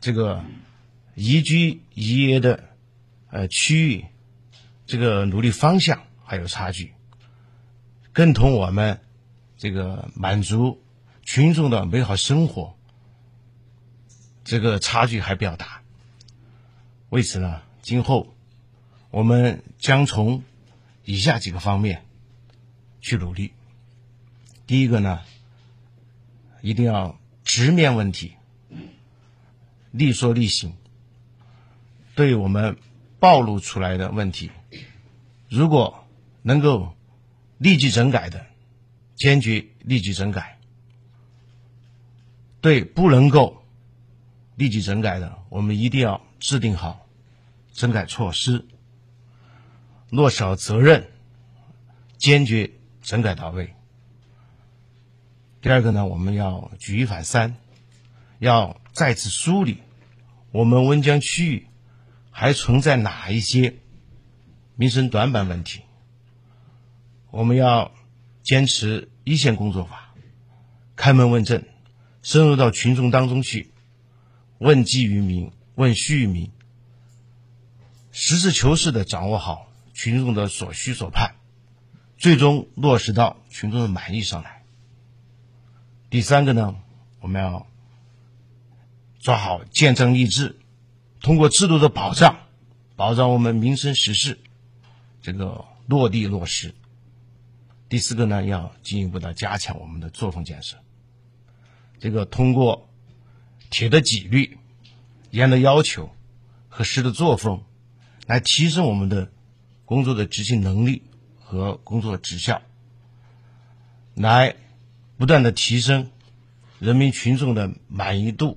这个宜居宜业的呃区域，这个努力方向还有差距，更同我们这个满足群众的美好生活，这个差距还比较大。为此呢，今后我们将从以下几个方面去努力。第一个呢，一定要直面问题，立说立行。对我们暴露出来的问题，如果能够立即整改的，坚决立即整改；对不能够立即整改的，我们一定要制定好整改措施，落实好责任，坚决整改到位。第二个呢，我们要举一反三，要再次梳理我们温江区域还存在哪一些民生短板问题。我们要坚持一线工作法，开门问政，深入到群众当中去，问计于民，问需于民，实事求是的掌握好群众的所需所盼，最终落实到群众的满意上来。第三个呢，我们要抓好建政立制，通过制度的保障，保障我们民生实事这个落地落实。第四个呢，要进一步的加强我们的作风建设，这个通过铁的纪律、严的要求和实的作风，来提升我们的工作的执行能力和工作质效，来。不断的提升人民群众的满意度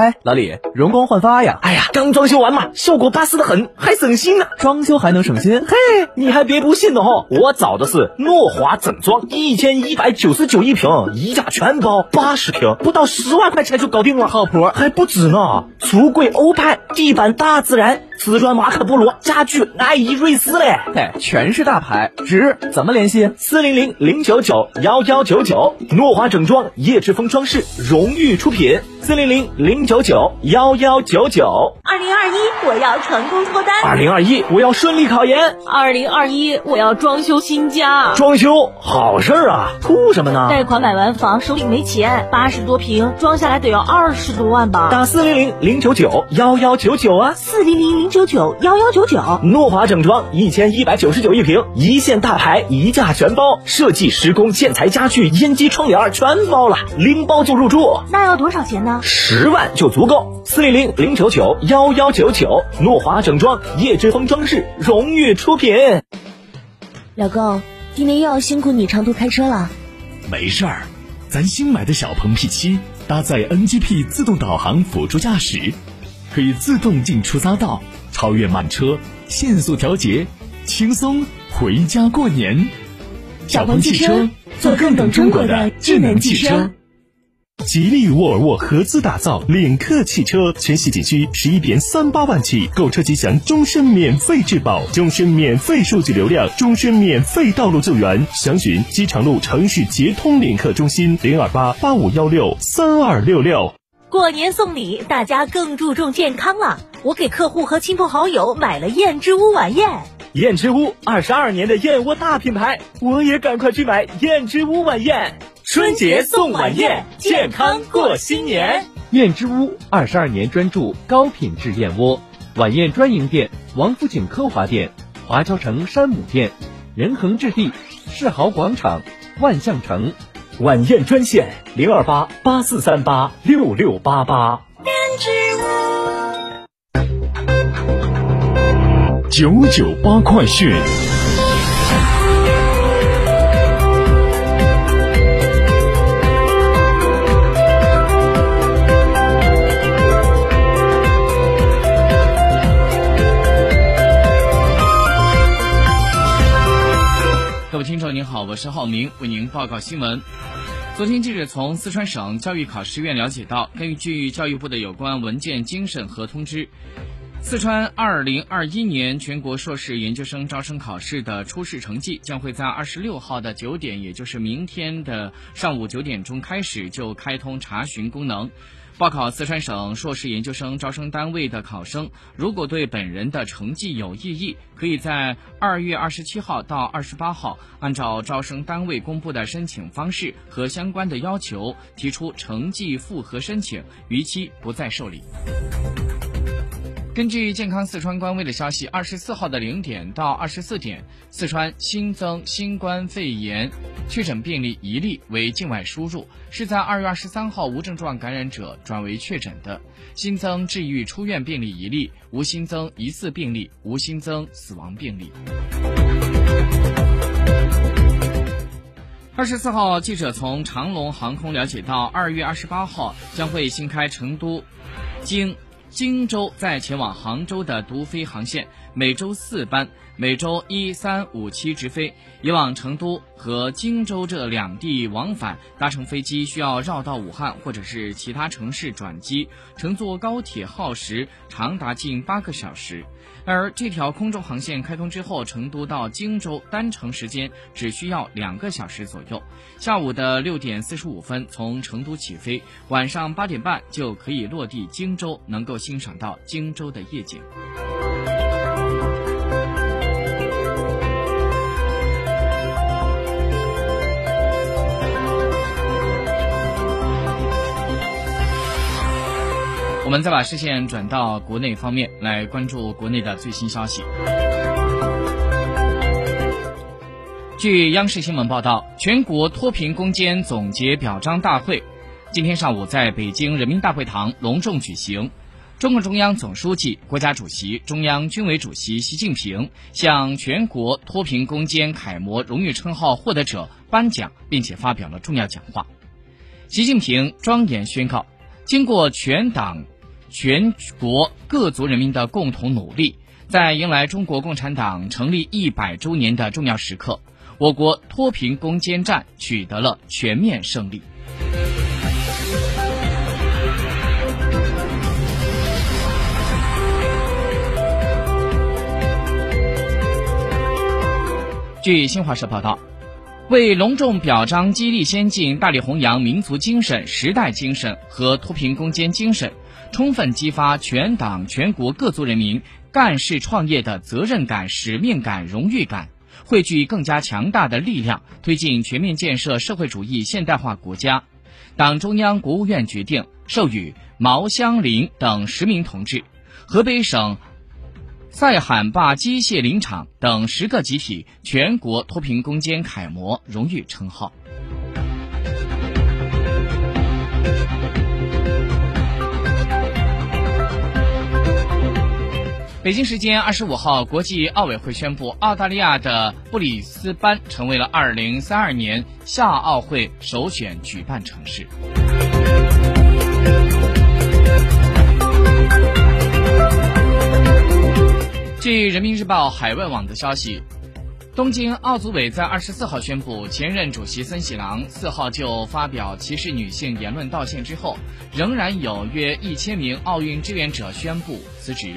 哎，老李，容光焕发呀！哎呀，刚装修完嘛，效果巴适的很，还省心呢。装修还能省心？嘿，你还别不信的哈，我找的是诺华整装，一千一百九十九一平，一价全包，八十平，不到十万块钱就搞定了，靠谱。还不止呢，橱柜欧派，地板大自然。瓷砖马可波罗，家具爱依瑞斯嘞，嘿，全是大牌，值怎么联系？四零零零九九幺幺九九，诺华整装叶之峰装饰荣誉出品，四零零零九九幺幺九九。二零二一，我要成功脱单；二零二一，我要顺利考研；二零二一，我要装修新家。装修好事儿啊，图什么呢？贷款买完房，手里没钱，八十多平，装下来得要二十多万吧？打四零零零九九幺幺九九啊，四零零零。九九幺幺九九，诺华整装一千一百九十九一平，一线大牌，一价全包，设计、施工、建材、家具、烟机、窗帘全包了，拎包就入住。那要多少钱呢？十万就足够。四零零零九九幺幺九九，诺华整装叶之峰装饰荣誉出品。老公，今天又要辛苦你长途开车了。没事儿，咱新买的小鹏 P 七搭载 NGP 自动导航辅助驾驶，可以自动进出匝道。超越慢车，限速调节，轻松回家过年。小鹏汽车，做更懂中国的智能汽车。吉利沃尔沃合资打造领克汽车，全系仅需十一点三八万起，购车即享终身免费质保、终身免费数据流量、终身免费道路救援。详询机场路城市捷通领克中心零二八八五幺六三二六六。过年送礼，大家更注重健康了。我给客户和亲朋好友买了燕之屋晚宴。燕之屋二十二年的燕窝大品牌，我也赶快去买燕之屋晚宴。春节送晚宴，健康过新年。燕之屋二十二年专注高品质燕窝，晚宴专营店：王府井科华店、华侨城山姆店、仁恒置地、世豪广场、万象城。晚宴专线零二八八四三八六六八八。燕之屋九九八快讯。各位听众您好，我是浩明，为您报告新闻。昨天记者从四川省教育考试院了解到，根据教育部的有关文件精神和通知，四川二零二一年全国硕士研究生招生考试的初试成绩将会在二十六号的九点，也就是明天的上午九点钟开始就开通查询功能。报考四川省硕士研究生招生单位的考生，如果对本人的成绩有异议，可以在二月二十七号到二十八号，按照招生单位公布的申请方式和相关的要求，提出成绩复核申请，逾期不再受理。根据健康四川官微的消息，二十四号的零点到二十四点，四川新增新冠肺炎确诊病例一例为境外输入，是在二月二十三号无症状感染者转为确诊的。新增治愈出院病例一例，无新增疑似病例，无新增死亡病例。二十四号，记者从长龙航空了解到，二月二十八号将会新开成都经。荆州在前往杭州的独飞航线，每周四班，每周一、三、五、七直飞。以往成都和荆州这两地往返，搭乘飞机需要绕道武汉或者是其他城市转机，乘坐高铁耗时长达近八个小时。而这条空中航线开通之后，成都到荆州单程时间只需要两个小时左右。下午的六点四十五分从成都起飞，晚上八点半就可以落地荆州，能够欣赏到荆州的夜景。我们再把视线转到国内方面来关注国内的最新消息。据央视新闻报道，全国脱贫攻坚总结表彰大会今天上午在北京人民大会堂隆重举行。中共中央总书记、国家主席、中央军委主席习近平向全国脱贫攻坚楷模荣誉称号获得者颁奖，并且发表了重要讲话。习近平庄严宣告，经过全党。全国各族人民的共同努力，在迎来中国共产党成立一百周年的重要时刻，我国脱贫攻坚战取得了全面胜利。据新华社报道，为隆重表彰激励先进、大力弘扬民族精神、时代精神和脱贫攻坚精神。充分激发全党全国各族人民干事创业的责任感、使命感、荣誉感，汇聚更加强大的力量，推进全面建设社会主义现代化国家。党中央、国务院决定授予毛湘林等十名同志，河北省赛罕坝机械林场等十个集体全国脱贫攻坚楷模荣誉称号。北京时间二十五号，国际奥委会宣布，澳大利亚的布里斯班成为了二零三二年夏奥会首选举办城市。据人民日报海外网的消息。东京奥组委在二十四号宣布，前任主席森喜朗四号就发表歧视女性言论道歉之后，仍然有约一千名奥运志愿者宣布辞职。